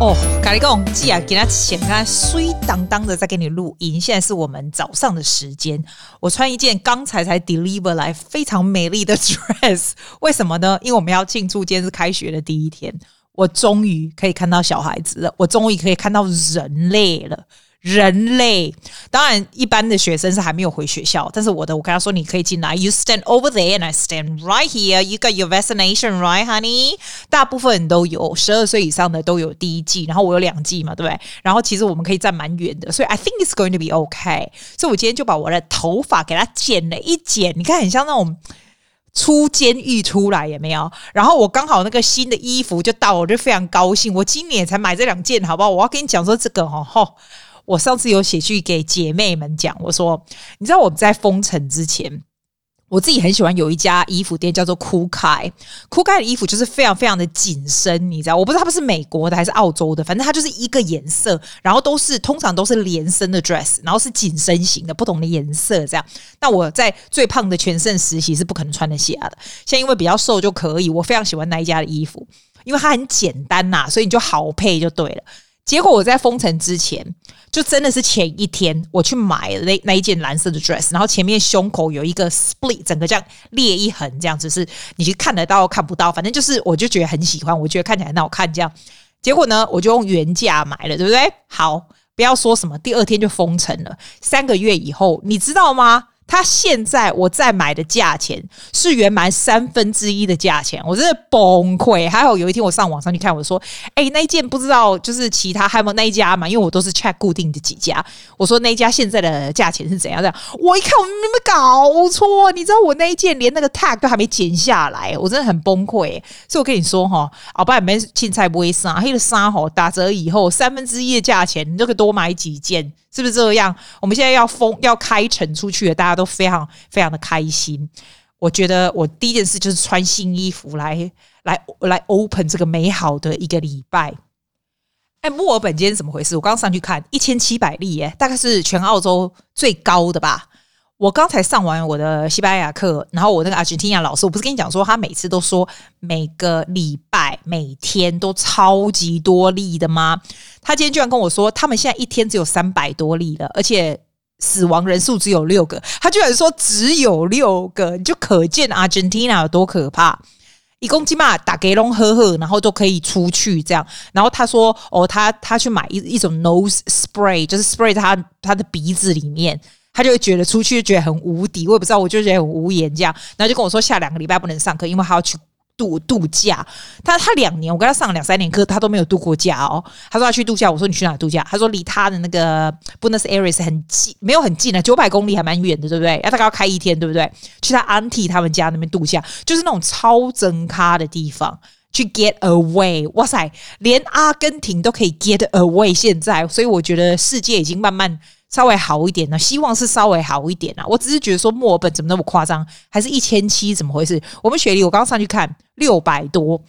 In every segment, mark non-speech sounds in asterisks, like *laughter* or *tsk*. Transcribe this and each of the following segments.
哦，咖喱公记啊，给他钱啊，水当当的在给你录音。现在是我们早上的时间，我穿一件刚才才 deliver 来非常美丽的 *laughs* dress，为什么呢？因为我们要庆祝今天是开学的第一天，我终于可以看到小孩子了，我终于可以看到人类了。人类，当然一般的学生是还没有回学校，但是我的我跟他说你可以进来，You stand over there and I stand right here. You got your vaccination, right, honey？大部分都有，十二岁以上的都有第一季，然后我有两季嘛，对不对？然后其实我们可以站蛮远的，所以 I think it's going to be okay。所以我今天就把我的头发给它剪了一剪，你看很像那种出监狱出来有没有？然后我刚好那个新的衣服就到，我就非常高兴。我今年才买这两件，好不好？我要跟你讲说这个哦，吼。我上次有写去给姐妹们讲，我说，你知道我们在封城之前，我自己很喜欢有一家衣服店叫做酷开，酷开的衣服就是非常非常的紧身，你知道，我不知道它不是美国的还是澳洲的，反正它就是一个颜色，然后都是通常都是连身的 dress，然后是紧身型的，不同的颜色这样。那我在最胖的全盛时期是不可能穿得下的，现在因为比较瘦就可以。我非常喜欢那一家的衣服，因为它很简单呐，所以你就好配就对了。结果我在封城之前，就真的是前一天我去买了那那一件蓝色的 dress，然后前面胸口有一个 split，整个这样裂一痕，这样子是你去看得到看不到，反正就是我就觉得很喜欢，我觉得看起来很好看这样。结果呢，我就用原价买了，对不对？好，不要说什么，第二天就封城了，三个月以后，你知道吗？他现在我再买的价钱是原来三分之一的价钱，我真的崩溃。还好有一天我上网上去看，我说：“哎，那一件不知道就是其他还有没有那一家嘛？”因为我都是 check 固定的几家。我说那一家现在的价钱是怎样？这样我一看，我们没搞错。你知道我那一件连那个 tag 都还没剪下来，我真的很崩溃。所以我跟你说哈，好爸没青菜不会杀，黑的杀吼打折以后三分之一的价钱，你就可以多买几件。是不是这样？我们现在要封要开城出去，大家都非常非常的开心。我觉得我第一件事就是穿新衣服来来来 open 这个美好的一个礼拜。哎，墨尔本今天怎么回事？我刚刚上去看一千七百例，耶，大概是全澳洲最高的吧。我刚才上完我的西班牙课，然后我那个阿根廷老师，我不是跟你讲说，他每次都说每个礼拜每天都超级多例的吗？他今天居然跟我说，他们现在一天只有三百多例了，而且死亡人数只有六个。他居然说只有六个，你就可见阿根廷有多可怕。一公斤嘛，打给龙呵呵，然后都可以出去这样。然后他说，哦，他他去买一一种 nose spray，就是 spray 他他的鼻子里面。他就会觉得出去觉得很无敌，我也不知道，我就觉得很无言这样，然后就跟我说下两个礼拜不能上课，因为他要去度度假。他他两年，我跟他上了两三年课，他都没有度过假哦。他说要去度假，我说你去哪度假？他说离他的那个 Buenos Aires 很近，没有很近啊，九百公里还蛮远的，对不对？要大概要开一天，对不对？去他 Auntie 他们家那边度假，就是那种超真咖的地方，去 get away。哇塞，连阿根廷都可以 get away，现在，所以我觉得世界已经慢慢。稍微好一点呢，希望是稍微好一点啊。我只是觉得说墨尔本怎么那么夸张，还是一千七，怎么回事？我们雪梨，我刚刚上去看六百多。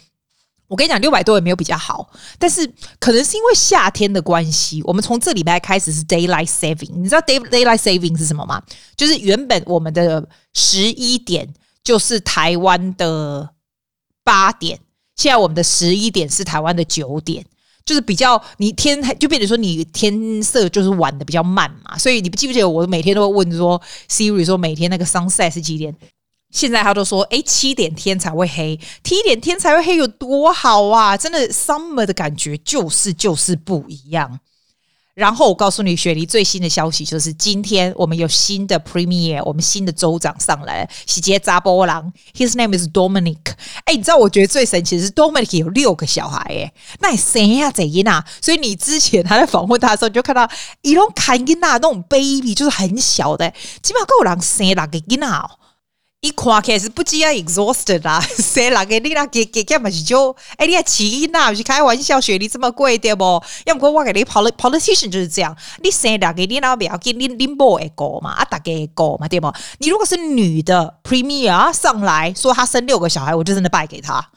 我跟你讲，六百多也没有比较好，但是可能是因为夏天的关系，我们从这礼拜开始是 daylight saving。你知道 day daylight saving 是什么吗？就是原本我们的十一点就是台湾的八点，现在我们的十一点是台湾的九点。就是比较你天就变成说你天色就是晚的比较慢嘛，所以你不记不记得我每天都会问说 Siri 说每天那个 sunset 是几点？现在他都说哎七点天才会黑，七点天才会黑有多好啊！真的 summer 的感觉就是就是不一样。然后我告诉你，雪梨最新的消息就是今天我们有新的 premier，我们新的州长上来，喜杰扎波郎，his name is Dominic。哎，你知道我觉得最神奇的是 Dominic 有六个小孩，哎，那你生呀怎样啊？所以你之前他在访问他的时候，你就看到一种看囡那种 baby，就是很小的，起码够人生六个囡哦。伊看开是不只要 exhausted 啦，*laughs* 生六个你那给给干嘛是就哎，你还气呐？不是开玩笑，学历这么贵对不？要不我给你 politician 就是这样，你生两个你那不要给你拎 boy 个嘛，啊大概个嘛对不？你如果是女的 premier 上来说她生六个小孩，我就真的败给她。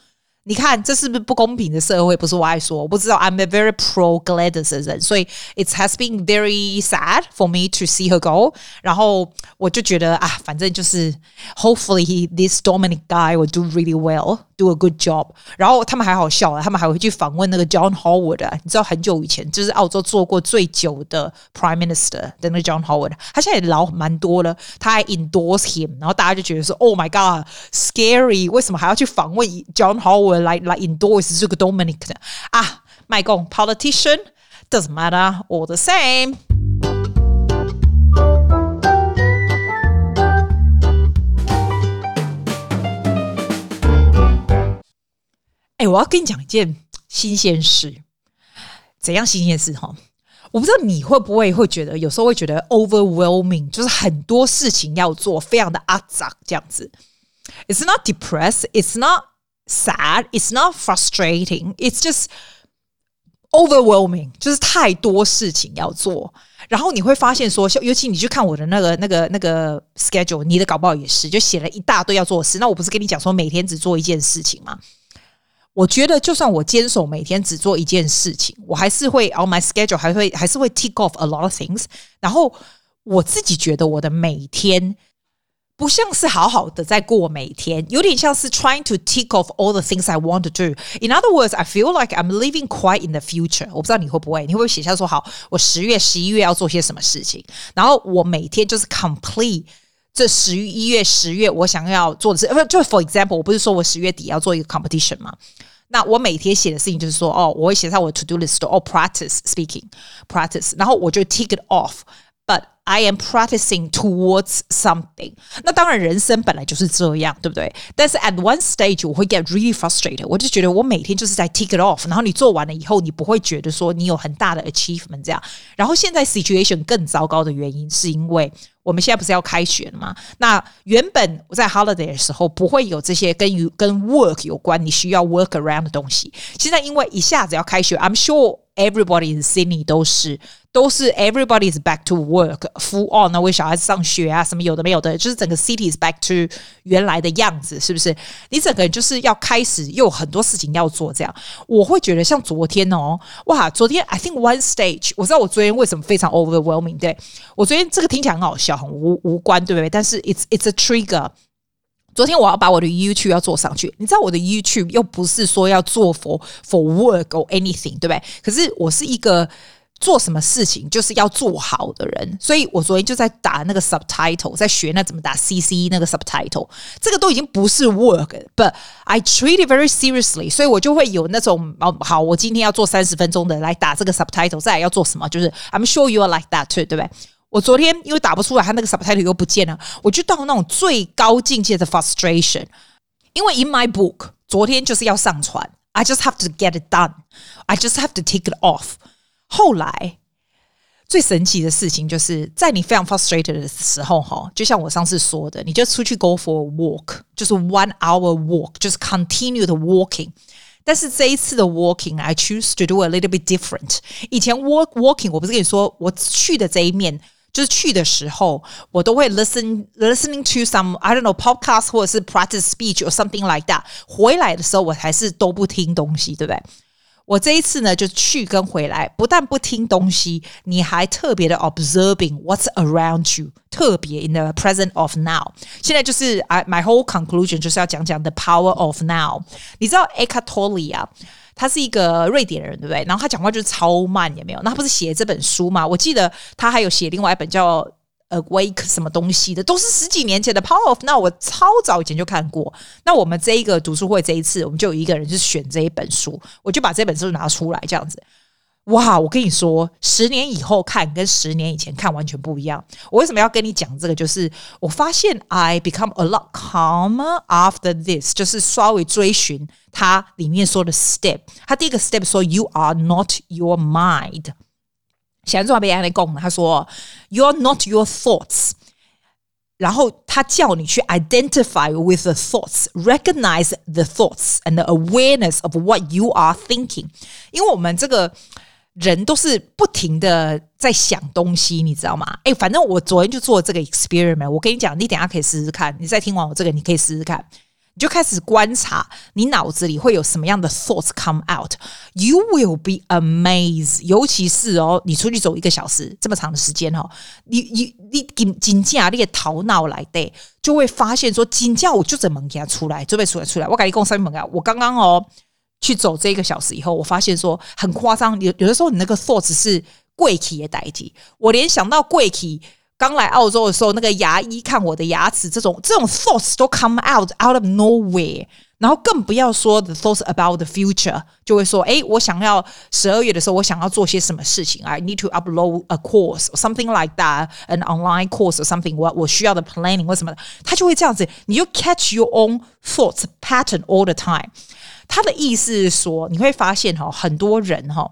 你看这是不是不公平的社会？不是我爱说，我不知道。I'm a very pro Gladys 的人，所以 it has been very sad for me to see her go。然后我就觉得啊，反正就是 hopefully he this Dominic guy will do really well, do a good job。然后他们还好笑啊，他们还会去访问那个 John Howard 啊。你知道很久以前就是澳洲做过最久的 Prime Minister 的那个 John Howard，他现在也老蛮多了，他还 endorse him。然后大家就觉得说，Oh my God, scary！为什么还要去访问 John Howard？like like endorse 这个 Dominic 的啊，卖公 politician doesn't matter all the same。哎，我要跟你讲一件新鲜事。怎样新鲜事哈？我不知道你会不会会觉得，有时候会觉得 overwhelming，就是很多事情要做，非常的阿杂这样子。It's not depressed. It's not sad. It's not frustrating. It's just overwhelming，就是太多事情要做。然后你会发现说，尤其你去看我的那个、那个、那个 schedule，你的搞不好也是，就写了一大堆要做的事。那我不是跟你讲说，每天只做一件事情吗？我觉得，就算我坚守每天只做一件事情，我还是会 on my schedule，还会还是会 tick off a lot of things。然后我自己觉得，我的每天。 不像是好好的在过每天，有点像是 trying to tick off all the things I want to do. In other words, I feel like I'm living quite in the future. 我不知道你会不会，你会不会写下说好，我十月、十一月要做些什么事情，然后我每天就是 complete 这十一月、十月我想要做的事。不，就 for example，我不是说我十月底要做一个 competition 吗？那我每天写的事情就是说，哦，我会写在我的 to do list，哦，practice speaking，practice，然后我就 tick it off。 But I am practicing towards something。那当然，人生本来就是这样，对不对？但是 at one stage 我会 get really frustrated。我就觉得我每天就是在 tick it off，然后你做完了以后，你不会觉得说你有很大的 achievement 这样。然后现在 situation 更糟糕的原因，是因为我们现在不是要开学了吗？那原本我在 holiday 的时候不会有这些跟与跟 work 有关，你需要 work around 的东西。现在因为一下子要开学，I'm sure everybody in Sydney 都是。都是 everybody is back to work full on 那为小孩子上学啊，什么有的没有的，就是整个 city is back to 原来的样子，是不是？你整个人就是要开始又有很多事情要做，这样我会觉得像昨天哦，哇，昨天 I think one stage，我知道我昨天为什么非常 overwhelming，对我昨天这个听起来很好笑，很无无关，对不对？但是 it's it's a trigger。 昨天我要把我的 YouTube 要做上去，你知道我的 YouTube 又不是说要做 for for work or anything，对不对？可是我是一个。做什么事情就是要做好的人，所以我昨天就在打那个 subtitle，在学那怎么打 CC 那个 subtitle，这个都已经不是 work，but I treat it very seriously，所以我就会有那种哦，好，我今天要做三十分钟的来打这个 subtitle，再来要做什么，就是 I'm sure you are like that too，对不对？我昨天因为打不出来，他那个 subtitle 又不见了，我就到那种最高境界的 frustration，因为 in my book，昨天就是要上传，I just have to get it done，I just have to take it off。后来最神奇的事情就是在你非常 frustrated 的时候，哈，就像我上次说的，你就出去 go for a walk，就是 one hour walk，就是 continue 的 walking。但是这一次的 walking，I choose to do a little bit different。以前 walk walking，我不是跟你说，我去的这一面， 就是去的时候，我都会 listen listening to some I don't know podcast 或者是 practice speech or something like that。回来的时候，我还是都不听东西，对不对？我这一次呢，就去跟回来，不但不听东西，你还特别的 observing what's around you，特别 in the present of now。现在就是 I my whole conclusion 就是要讲讲 the power of now。你知道 Eckhart Tolle 啊， 他是一个瑞典人，对不对？然后他讲话就是超慢，也没有？那他不是写这本书吗？我记得他还有写另外一本叫。Awake 什么东西的，都是十几年前的 Power of。那我超早以前就看过。那我们这一个读书会这一次，我们就有一个人是选这一本书，我就把这本书拿出来，这样子。哇，我跟你说，十年以后看跟十年以前看完全不一样。我为什么要跟你讲这个？就是我发现 I become a lot calmer after this，就是稍微追寻它里面说的 step。他第一个 step 说，You are not your mind。写作被安利供，他说：“You're not your thoughts。”然后他叫你去 identify with the thoughts, recognize the thoughts and the awareness of what you are thinking。因为我们这个 人都是不停的在想东西，你知道吗？哎，反正我昨天就做这个 experiment。我跟你讲，你等下可以试试看。你再听完我这个，你可以试试看。你就开始观察你脑子里会有什么样的 thoughts come out。You will be amazed，尤其是哦，你出去走一个小时这么长的时间哦，你你你紧紧接你的头脑来的，就会发现说，紧接我就怎么给他出来，准备出来出来。我跟你讲三门啊，我刚刚哦去走这一个小时以后，我发现说很夸张，有有的时候你那个 thoughts 是贵体的代替，我联想到贵体。刚来澳洲的时候，那个牙医看我的牙齿，这种这种 thoughts 都 come out out of nowhere，然后更不要说 the thoughts about the future，就会说，哎，我想要十二月的时候，我想要做些什么事情？I need to upload a course or something like that，an online course or something。我我需要的 planning 或什么，他就会这样子，你就 catch your own thoughts pattern all the time。他的意思是说，你会发现哈，很多人哈。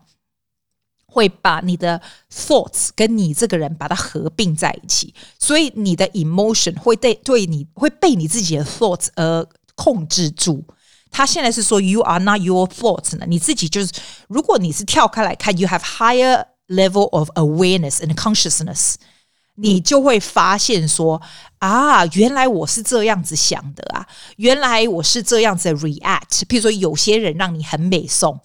会把你的 thoughts 跟你这个人把它合并在一起，所以你的 emotion 会对对你会被你自己的 thoughts 而 控制住。他现在是说 you are not your thoughts 呢，你自己就是，如果你是跳开来看，you have higher level of awareness and consciousness，你就会发现说啊，原来我是这样子想的啊，原来我是这样子 react。譬如说，有些人让你很美颂。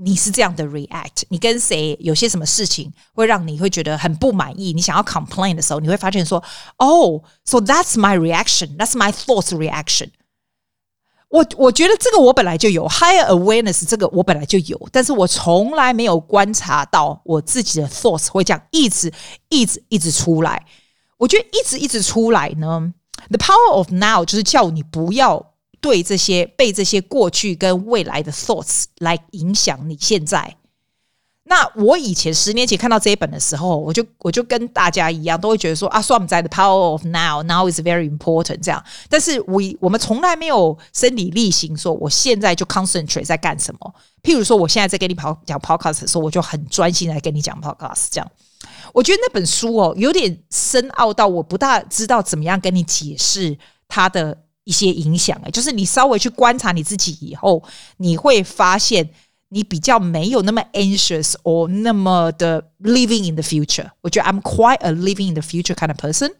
你是这样的 react，你跟谁有些什么事情会让你会觉得很不满意？你想要 complain 的时候，你会发现说，哦，so that's my reaction，that's my thoughts reaction。 我我觉得这个我本来就有 higher awareness，这个我本来就有，但是我从来没有观察到我自己的 thoughts 会这样一直一直一直出来。我觉得一直一直出来呢，the power of now 就是叫你不要。对这些被这些过去跟未来的 thoughts 来影响你现在。那我以前十年前看到这一本的时候，我就我就跟大家一样，都会觉得说啊，说我们在 the power of now now is very important 这样。但是我我们从来没有生理力行说，我现在就 concentrate 在干什么。譬如说，我现在在跟你跑讲 podcast 的时候，我就很专心来跟你讲 podcast 这样。我觉得那本书哦，有点深奥到我不大知道怎么样跟你解释它的。一些影响哎，就是你稍微去观察你自己以后，你会发现你比较没有那么 anxious or 那么的 living in the future。我觉得 I'm quite a living in the future kind of person，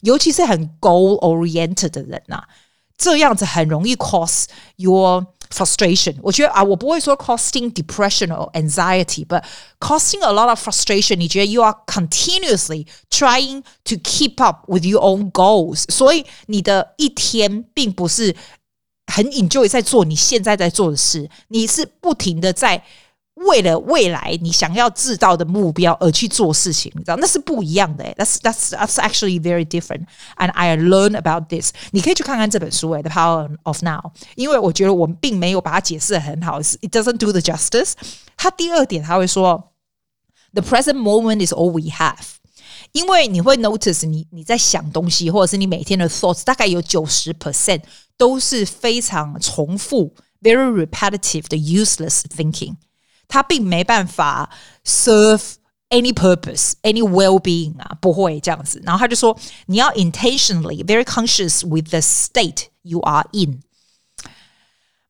尤其是很 goal oriented 的人呐、啊，这样子很容易 cause your frustration. 我觉得啊，我不会说 causing depression or anxiety, but causing a lot of frustration. 你觉得 you are continuously trying to keep up with your own goals，所以你的一天并不是 很 enjoy 在做你现在在做的事，你是不停的在。为了未来你想要制造的目标而去做事情，你知道那是不一样的。That's that's that's actually very different. And I learn about this. 你可以去看看这本书，《The Power of Now》，因为我觉得我们并没有把它解释的很好，It doesn't do the justice。它第二点他会说，The present moment is all we have。因为你会 notice 你你在想东西，或者是你每天的 thoughts 大概有九十 percent 都是非常重复，very repetitive 的 useless thinking。它并没办法 serve any purpose, any well-being 啊，不会这样子。然后他就说，你要 intentionally very conscious with the state you are in。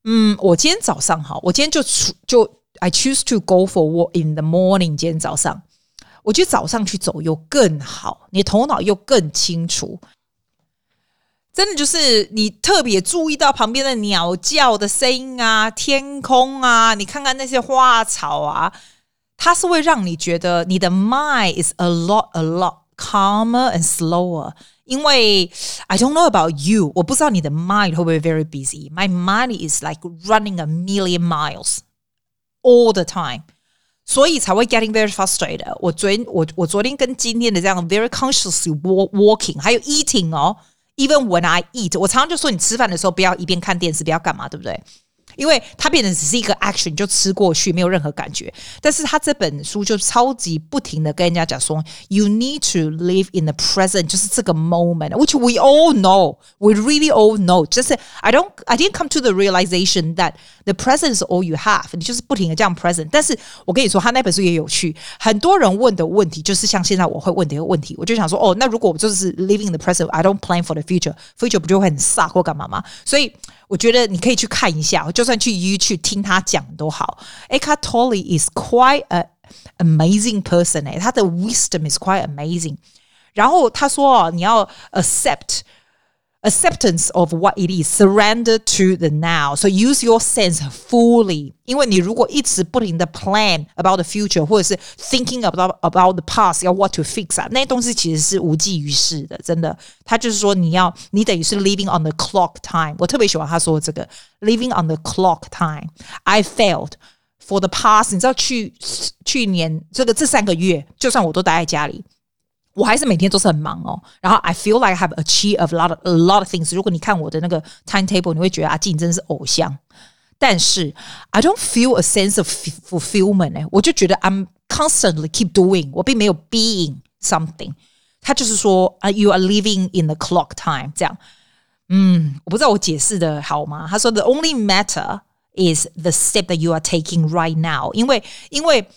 嗯，我今天早上哈，我今天就出就 I choose to go for walk in the morning。今天早上，我觉得早上去走又更好，你头脑又更清楚。 真的就是你特别注意到旁边的鸟叫的声音啊，天空啊，你看看那些花草啊，它是会让你觉得你的 mind is a lot a lot calmer and slower。因为 I don't know about you，我不知道你的 mind 会不会 very busy。My mind is like running a million miles all the time，所以才会 getting very frustrated。我昨天我我昨天跟今天的这样 very consciously walk walking，还有 eating 哦。 Even when I eat，我常常就说你吃饭的时候不要一边看电视，不要干嘛，对不对？因为它变成只是一个 action，就吃过去，没有任何感觉。但是他这本书就超级不停的跟人家讲说，you need to live in the present，就是这个 moment，which we all know，we really all know。就是 I don't I didn't come to the realization that the present is all you have。你就是不停的这样 present。但是我跟你说，他那本书也有趣，很多人问的问题就是像现在我会问的一个问题，我就想说，哦，那如果我就是 living in the present，I don't plan for the future，future 不就会很 suck 或干嘛吗？所以。 我觉得你可以去看一下，就算去 YouTube 听他讲都好。Eckhart Tolle is quite a amazing person 哎，他的 wisdom is quite amazing。然后他说哦，你要 accept acceptance of what it is, surrender to the now. So use your sense fully. 因为你如果一直不停的 plan about the future，或者是 thinking about about the past，要 what to fix 啊，那些东西其实是无济于事的，真的。他就是说你要你等于是 living on the clock time。我特别喜欢他说这个 living on the clock time。I failed for the past，你知道去去年这个这三个月，就算我都待在家里。 我还是每天都是很忙哦，然后 I feel like I have achieved a lot of a lot of things。如果你看我的那个 timetable，你会觉得阿静真的是偶像。但是 I don't feel a sense of fulfillment 哎，我就觉得 I'm constantly keep doing，我并没有 being something。他就是说啊，you are living in the clock time 这样。嗯，我不知道我解释的好吗？他说 the only matter is the step that you are taking right now，因为因为。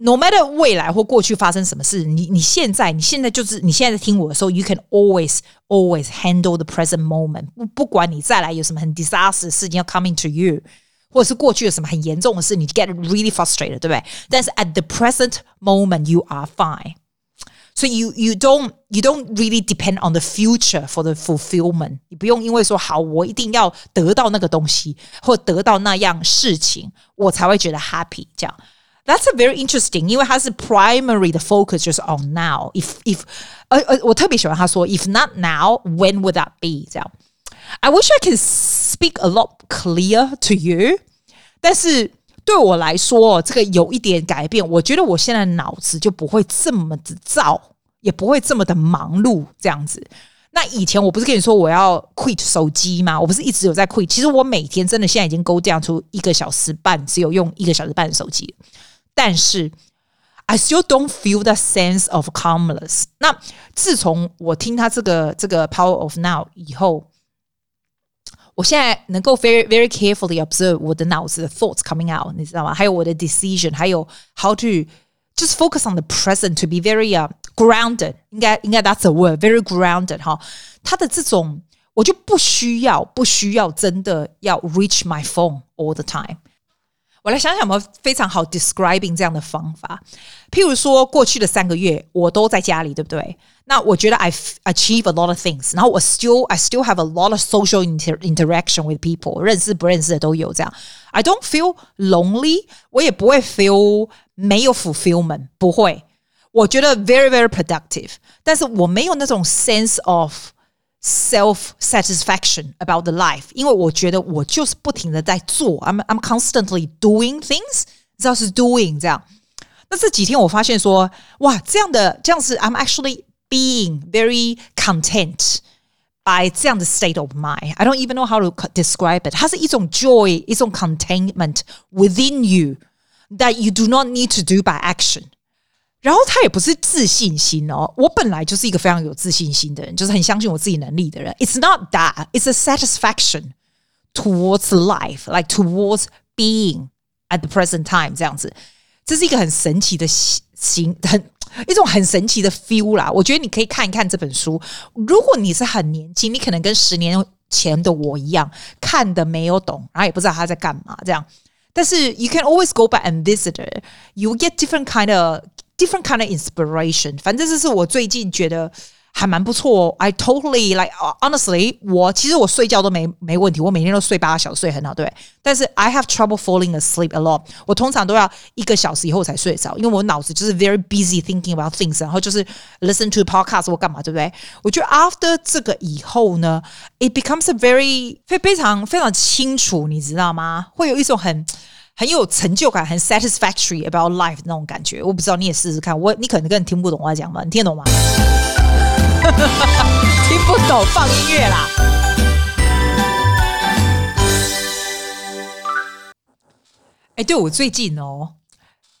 no matter 未来或过去发生什么事，你你现在你现在就是你现在在听我的时候，you can always always handle the present moment。不不管你再来有什么很 disaster 的事情要 coming to you，或者是过去有什么很严重的事，你 get really frustrated，对不对？但是 at the present moment you are fine。So you you don't you don't really depend on the future for the fulfillment。你不用因为说好我一定要得到那个东西或得到那样事情，我才会觉得 happy 这样。 that's a very interesting，因为它是 primary 的 focus 就是 on now。if if 呃呃，我特别喜欢他说，if not now，when would that be？这样，I wish I can speak a lot clear to you，但是对我来说，这个有一点改变。我觉得我现在脑子就不会这么的燥，也不会这么的忙碌这样子。那以前我不是跟你说我要 quit 手机吗？我不是一直有在 quit。其实我每天真的现在已经 go down 出一个小时半，只有用一个小时半的手机。 但是 I still don't feel that sense of calmness。那自从我听他这个这个 Power of Now 以后，我现在能够 very very carefully observe 我的脑子的 thoughts coming out，你知道吗？还有我的 decision，还有 how to just focus on the present to be very uh, grounded。应该应该 that's a word，very grounded 哈。他的这种我就不需要不需要真的要 reach my phone all the time。 我来想想有没有非常好 describing 这样的方法。譬如说，过去的三个月我都在家里，对不对？那我觉得 I achieve a lot of things，然后我 still I still have a lot of social inter interaction with people，认识不认识的都有。这样，I don't feel lonely，我也不会 feel 没有 fulfillment，不会。我觉得 very very productive，但是我没有那种 sense of self satisfaction about the life，因为我觉得我就是不停的在做，I'm I'm constantly doing things，知道是 doing 这样。那这几天我发现说，哇，这样的这样子，I'm actually being very content by 这样的 state of mind. I don't even know how to describe it. 它是一种 joy，一种 contentment within you that you do not need to do by action. 然后他也不是自信心哦，我本来就是一个非常有自信心的人，就是很相信我自己能力的人。It's not that, it's a satisfaction towards life, like towards being at the present time 这样子，这是一个很神奇的心，很一种很神奇的 feel 啦。我觉得你可以看一看这本书。如果你是很年轻，你可能跟十年前的我一样，看的没有懂，然后也不知道他在干嘛这样。但是 you can always go back and visit it. You get different kind of different kind of inspiration。反正这是我最近觉得还蛮不错。I totally like honestly，我其实我睡觉都没没问题，我每天都睡八个小时，睡很好，对。但是 I have trouble falling asleep a lot。我通常都要一个小时以后才睡着，因为我脑子就是 very busy thinking about things，然后就是 listen to podcast 或干嘛，对不对？我觉得 after 这个以后呢，it becomes a very 非非常非常清楚，你知道吗？会有一种很。 很有成就感，很 satisfactory about life 那种感觉。我不知道你也试试看，我你可能根本听不懂我在讲嘛，你听得懂吗？*laughs* 听不懂，放音乐啦。哎，对我最近哦，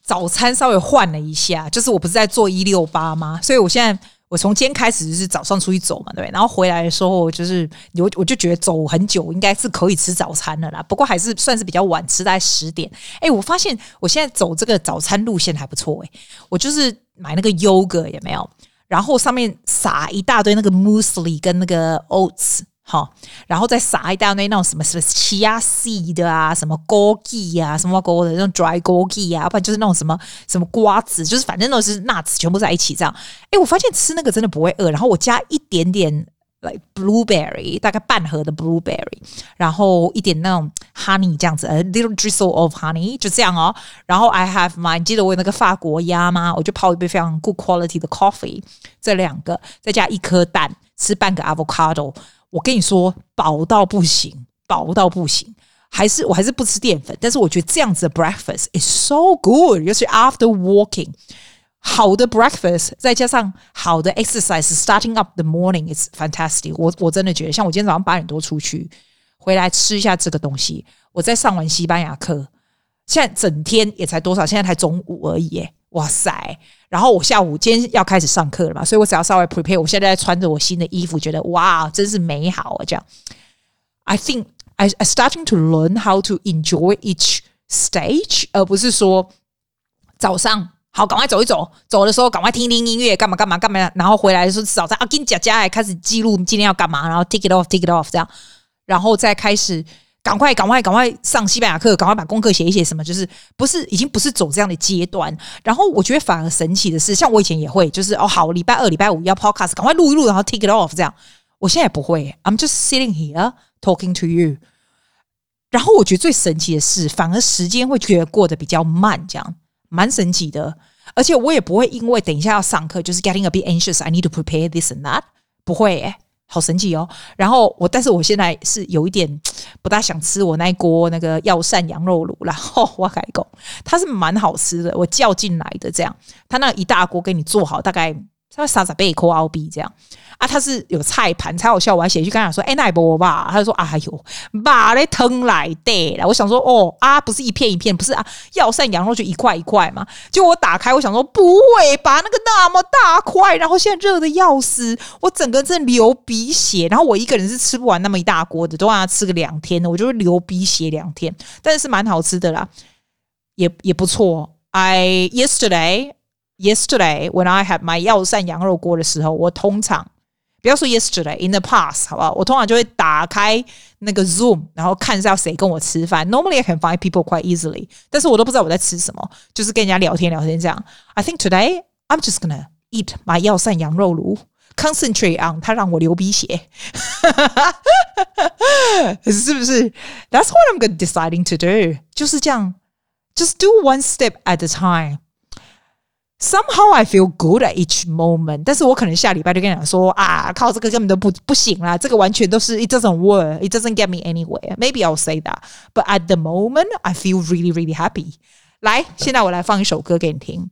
早餐稍微换了一下，就是我不是在做一六八吗？所以我现在。我从今天开始就是早上出去走嘛，对，然后回来的时候就是我我就觉得走很久应该是可以吃早餐的啦，不过还是算是比较晚吃，在十点。哎，我发现我现在走这个早餐路线还不错哎，我就是买那个 yogurt 有没有？然后上面撒一大堆那个 muesli 跟那个 oats。好，然后再撒一大堆那种什么什么 chia seed 啊，什么枸杞啊，什么枸的那种 dry 枸杞啊，不然就是那种什么什么瓜子，就是反正都是 nuts 全部在一起这样。哎，我发现吃那个真的不会饿。然后我加一点点 like blueberry，大概半盒的 blueberry，然后一点那种 honey 这样子，a little drizzle of honey，就这样哦。然后 I have my，你记得我有那个法国鸭吗？我就泡一杯非常 good quality 的 coffee，这两个再加一颗蛋，吃半个 avocado。我跟你说，饱到不行，饱到不行。还是我还是不吃淀粉，但是我觉得这样子的 breakfast is so good，尤其 after walking。好的 breakfast，再加上好的 exercise，starting up the morning is fantastic。我我真的觉得，像我今天早上八点多出去，回来吃一下这个东西，我在上完西班牙课，现在整天也才多少，现在才中午而已，哇塞！然后我下午今天要开始上课了嘛，所以我只要稍微 prepare，我现在在穿着我新的衣服，觉得哇，真是美好啊！这样，I think I I starting to learn how to enjoy each stage，而不是说早上。好，赶快走一走。走的时候，赶快听听音乐，干嘛干嘛干嘛。然后回来的时候，早上啊，跟佳佳来开始记录今天要干嘛，然后 take it off，take it off 这样，然后再开始赶快赶快赶快上西班牙课，赶快把功课写一写。什么就是不是已经不是走这样的阶段。然后我觉得反而神奇的是，像我以前也会，就是哦好，礼拜二、礼拜五要 podcast，赶快录一录，然后 take it off 这样。我现在也不会，I'm just sitting here talking to you。然后我觉得最神奇的是，反而时间会觉得过得比较慢，这样。蛮神奇的，而且我也不会因为等一下要上课就是 getting a bit anxious. I need to prepare this and that. 不会，好神奇哦。然后我，但是我现在是有一点 *tsk* 不大想吃我那一锅那个药膳羊肉卤然后我改口，它是蛮好吃的，我叫进来的这样，它那一大锅给你做好，大概它三十倍扣澳币这样。啊，他是有菜盘才好笑，我还写去跟他说：“哎，那波吧。”他就说：“哎呦，把嘞疼来的了。”我想说：“哦啊，不是一片一片，不是啊，药膳羊肉就一块一块嘛。”就我打开，我想说：“不会吧，那个那么大块，然后现在热的要死，我整个真流鼻血。然后我一个人是吃不完那么一大锅的，都让他吃个两天的，我就会流鼻血两天。但是蛮好吃的啦，也也不错。I yesterday yesterday when I had my 药膳羊肉锅的时候，我通常。不要说 yesterday，in the past，好不好？我通常就会打开那个 Zoom，然后看是要谁跟我吃饭。Normally I can find people quite easily，但是我都不知道我在吃什么，就是跟人家聊天聊天这样。I think today I'm just gonna eat my 药膳羊肉炉，concentrate on 它让我流鼻血，是不是？That's *laughs* what I'm gonna deciding to do，就是这样，just do one step at a time。 Somehow I feel good at each moment，但是我可能下礼拜就跟你讲说啊，靠这个根本都不不行啦，这个完全都是 it doesn't work, it doesn't get me anywhere. Maybe I'll say that, but at the moment I feel really really happy. 来，现在我来放一首歌给你听。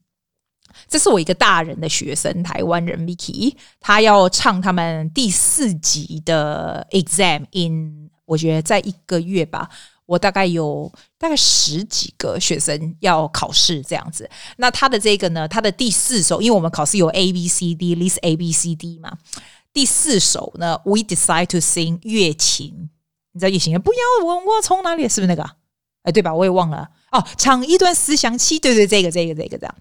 这是我一个大人的学生，台湾人 Vicky，他要唱他们第四集的 exam in，我觉得在一个月吧。我大概有大概十几个学生要考试这样子，那他的这个呢，他的第四首，因为我们考试有 A B C D list A B C D 嘛，第四首呢，We decide to sing 月琴，你知道月琴不要问我从哪里，是不是那个？哎，对吧？我也忘了。哦，唱一段思想起，对对，这个这个这个这样。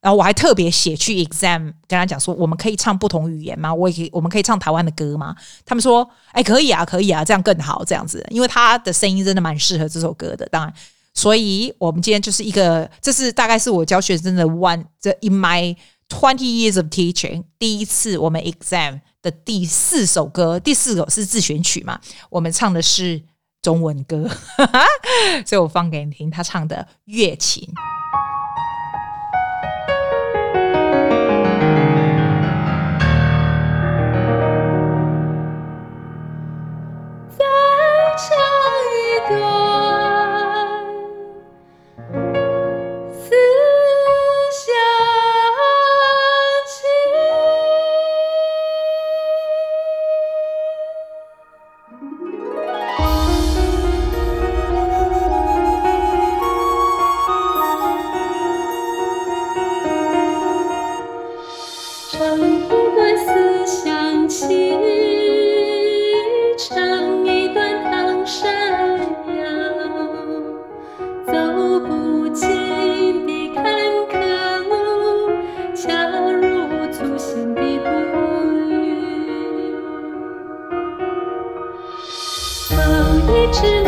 然后我还特别写去 exam 跟他讲说，我们可以唱不同语言吗？我也可以，我们可以唱台湾的歌吗？他们说，哎，可以啊，可以啊，这样更好，这样子，因为他的声音真的蛮适合这首歌的。当然，所以我们今天就是一个，这是大概是我教学生的 one，这 in my twenty years of teaching 第一次我们 exam 的第四首歌，第四首是自选曲嘛，我们唱的是。中文歌，*laughs* 所以我放给你听他唱的《月琴》。知。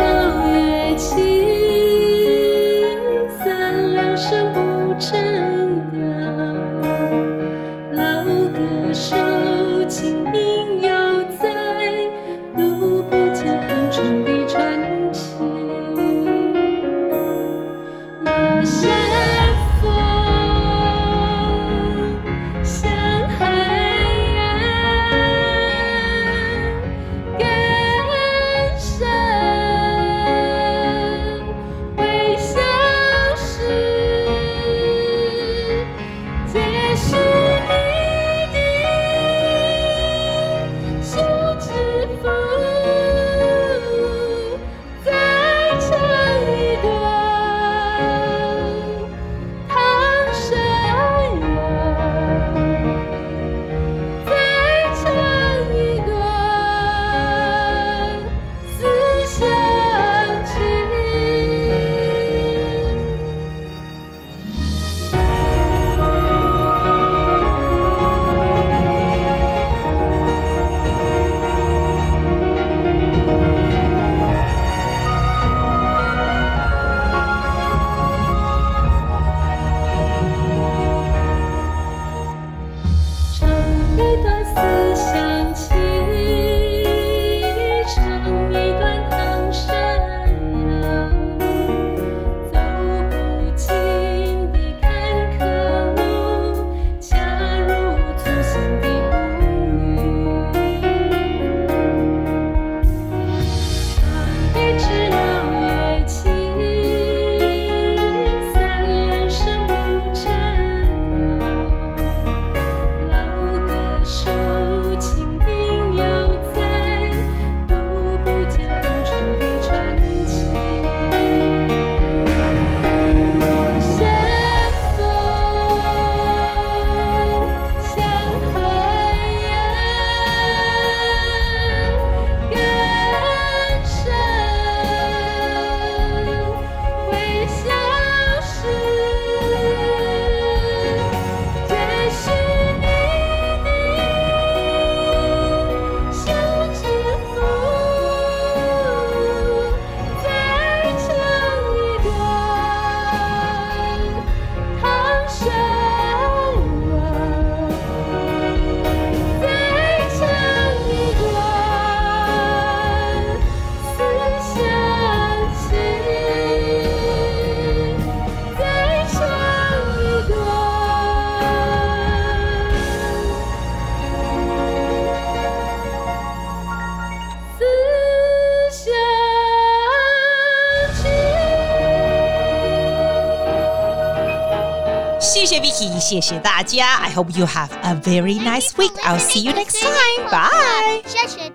谢 Vicky，谢谢大家。I hope you have a very nice week. I'll see you next time. Bye. 谢谢大家。